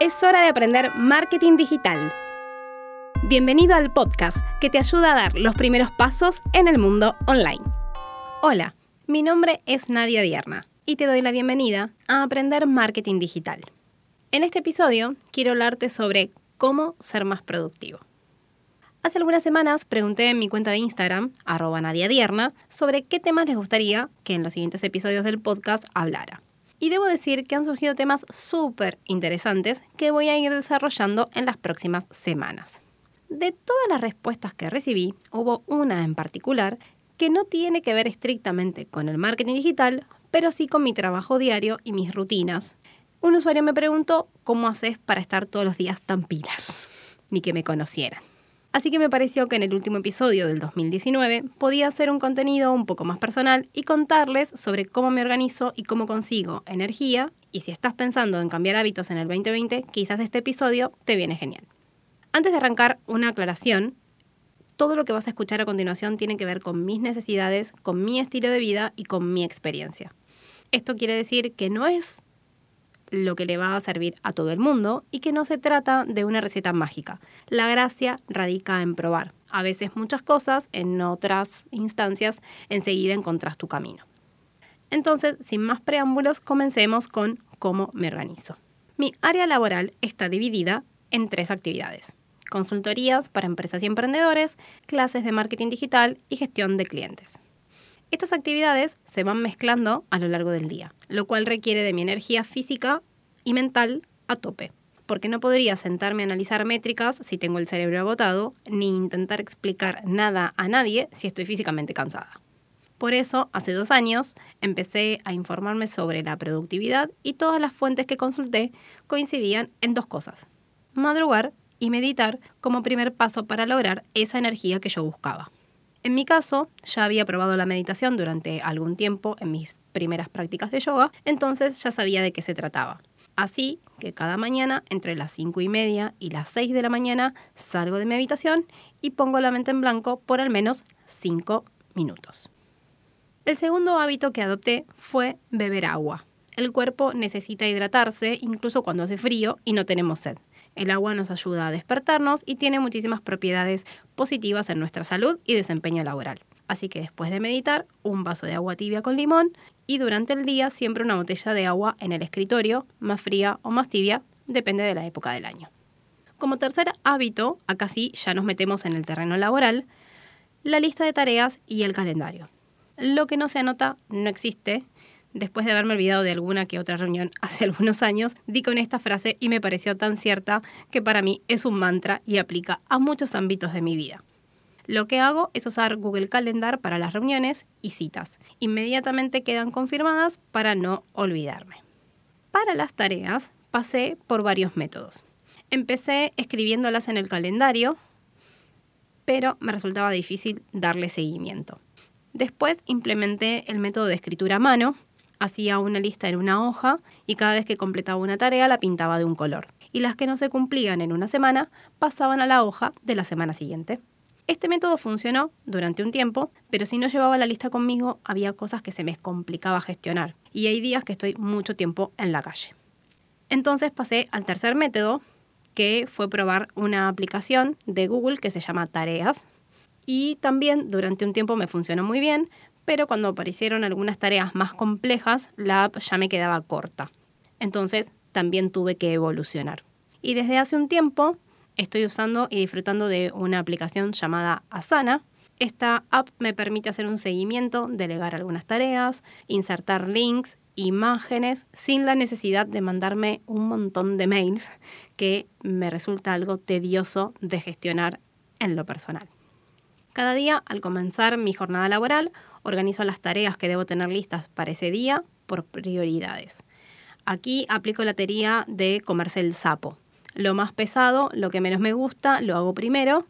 Es hora de aprender marketing digital. Bienvenido al podcast que te ayuda a dar los primeros pasos en el mundo online. Hola, mi nombre es Nadia Dierna y te doy la bienvenida a Aprender Marketing Digital. En este episodio quiero hablarte sobre cómo ser más productivo. Hace algunas semanas pregunté en mi cuenta de Instagram, arroba Nadia Dierna, sobre qué temas les gustaría que en los siguientes episodios del podcast hablara. Y debo decir que han surgido temas súper interesantes que voy a ir desarrollando en las próximas semanas. De todas las respuestas que recibí, hubo una en particular que no tiene que ver estrictamente con el marketing digital, pero sí con mi trabajo diario y mis rutinas. Un usuario me preguntó cómo haces para estar todos los días tan pilas, ni que me conocieran. Así que me pareció que en el último episodio del 2019 podía hacer un contenido un poco más personal y contarles sobre cómo me organizo y cómo consigo energía. Y si estás pensando en cambiar hábitos en el 2020, quizás este episodio te viene genial. Antes de arrancar, una aclaración. Todo lo que vas a escuchar a continuación tiene que ver con mis necesidades, con mi estilo de vida y con mi experiencia. Esto quiere decir que no es lo que le va a servir a todo el mundo y que no se trata de una receta mágica. La gracia radica en probar. A veces muchas cosas, en otras instancias enseguida encontrás tu camino. Entonces, sin más preámbulos, comencemos con cómo me organizo. Mi área laboral está dividida en tres actividades. Consultorías para empresas y emprendedores, clases de marketing digital y gestión de clientes. Estas actividades se van mezclando a lo largo del día, lo cual requiere de mi energía física y mental a tope, porque no podría sentarme a analizar métricas si tengo el cerebro agotado, ni intentar explicar nada a nadie si estoy físicamente cansada. Por eso, hace dos años, empecé a informarme sobre la productividad y todas las fuentes que consulté coincidían en dos cosas, madrugar y meditar como primer paso para lograr esa energía que yo buscaba. En mi caso, ya había probado la meditación durante algún tiempo en mis primeras prácticas de yoga, entonces ya sabía de qué se trataba. Así que cada mañana, entre las 5 y media y las 6 de la mañana, salgo de mi habitación y pongo la mente en blanco por al menos 5 minutos. El segundo hábito que adopté fue beber agua. El cuerpo necesita hidratarse incluso cuando hace frío y no tenemos sed. El agua nos ayuda a despertarnos y tiene muchísimas propiedades positivas en nuestra salud y desempeño laboral. Así que después de meditar, un vaso de agua tibia con limón y durante el día siempre una botella de agua en el escritorio, más fría o más tibia, depende de la época del año. Como tercer hábito, acá sí ya nos metemos en el terreno laboral, la lista de tareas y el calendario. Lo que no se anota no existe después de haberme olvidado de alguna que otra reunión hace algunos años, di con esta frase y me pareció tan cierta que para mí es un mantra y aplica a muchos ámbitos de mi vida. Lo que hago es usar Google Calendar para las reuniones y citas. Inmediatamente quedan confirmadas para no olvidarme. Para las tareas pasé por varios métodos. Empecé escribiéndolas en el calendario, pero me resultaba difícil darle seguimiento. Después implementé el método de escritura a mano, hacía una lista en una hoja y cada vez que completaba una tarea la pintaba de un color. Y las que no se cumplían en una semana pasaban a la hoja de la semana siguiente. Este método funcionó durante un tiempo, pero si no llevaba la lista conmigo había cosas que se me complicaba gestionar y hay días que estoy mucho tiempo en la calle. Entonces pasé al tercer método, que fue probar una aplicación de Google que se llama Tareas. Y también durante un tiempo me funcionó muy bien, pero cuando aparecieron algunas tareas más complejas, la app ya me quedaba corta. Entonces también tuve que evolucionar. Y desde hace un tiempo estoy usando y disfrutando de una aplicación llamada Asana. Esta app me permite hacer un seguimiento, delegar algunas tareas, insertar links, imágenes, sin la necesidad de mandarme un montón de mails que me resulta algo tedioso de gestionar en lo personal. Cada día, al comenzar mi jornada laboral, organizo las tareas que debo tener listas para ese día por prioridades. Aquí aplico la teoría de comerse el sapo. Lo más pesado, lo que menos me gusta, lo hago primero,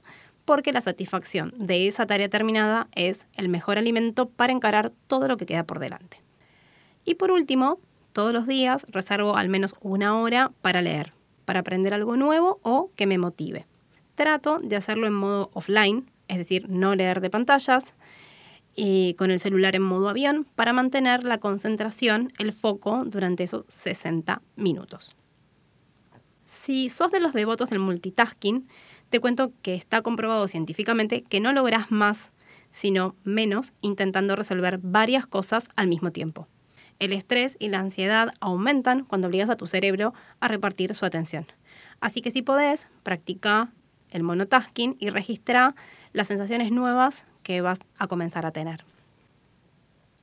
porque la satisfacción de esa tarea terminada es el mejor alimento para encarar todo lo que queda por delante. Y por último, todos los días reservo al menos una hora para leer, para aprender algo nuevo o que me motive. Trato de hacerlo en modo offline, es decir, no leer de pantallas, y con el celular en modo avión para mantener la concentración, el foco durante esos 60 minutos. Si sos de los devotos del multitasking, te cuento que está comprobado científicamente que no lográs más, sino menos, intentando resolver varias cosas al mismo tiempo. El estrés y la ansiedad aumentan cuando obligas a tu cerebro a repartir su atención. Así que si podés, practica el monotasking y registra las sensaciones nuevas que vas a comenzar a tener.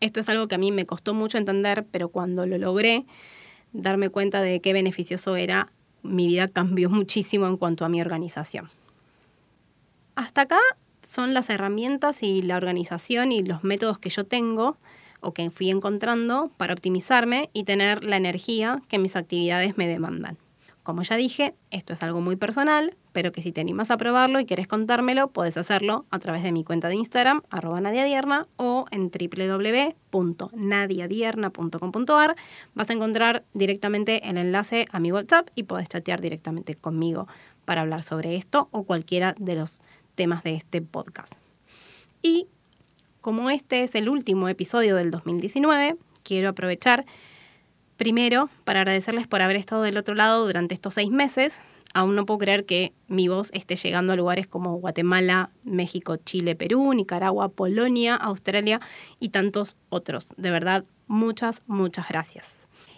Esto es algo que a mí me costó mucho entender, pero cuando lo logré, darme cuenta de qué beneficioso era, mi vida cambió muchísimo en cuanto a mi organización. Hasta acá son las herramientas y la organización y los métodos que yo tengo o que fui encontrando para optimizarme y tener la energía que mis actividades me demandan. Como ya dije, esto es algo muy personal, pero que si te animas a probarlo y quieres contármelo, puedes hacerlo a través de mi cuenta de Instagram, arroba nadiadierna, o en www.nadiadierna.com.ar. Vas a encontrar directamente el enlace a mi WhatsApp y puedes chatear directamente conmigo para hablar sobre esto o cualquiera de los temas de este podcast. Y como este es el último episodio del 2019, quiero aprovechar primero para agradecerles por haber estado del otro lado durante estos seis meses. Aún no puedo creer que mi voz esté llegando a lugares como Guatemala, México, Chile, Perú, Nicaragua, Polonia, Australia y tantos otros. De verdad, muchas, muchas gracias.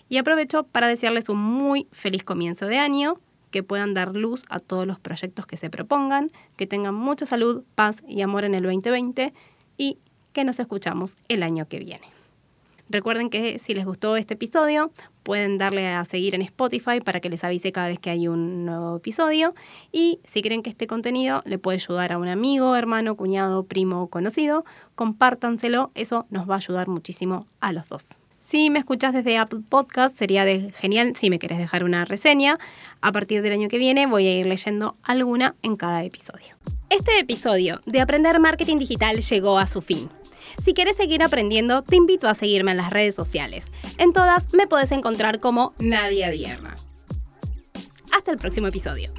Y aprovecho para desearles un muy feliz comienzo de año, que puedan dar luz a todos los proyectos que se propongan, que tengan mucha salud, paz y amor en el 2020 y que nos escuchamos el año que viene. Recuerden que si les gustó este episodio, pueden darle a seguir en Spotify para que les avise cada vez que hay un nuevo episodio. Y si creen que este contenido le puede ayudar a un amigo, hermano, cuñado, primo o conocido, compártanselo. Eso nos va a ayudar muchísimo a los dos. Si me escuchas desde Apple Podcast, sería genial si me querés dejar una reseña. A partir del año que viene voy a ir leyendo alguna en cada episodio. Este episodio de Aprender Marketing Digital llegó a su fin. Si quieres seguir aprendiendo, te invito a seguirme en las redes sociales. En todas me puedes encontrar como Nadia Dierna. Hasta el próximo episodio.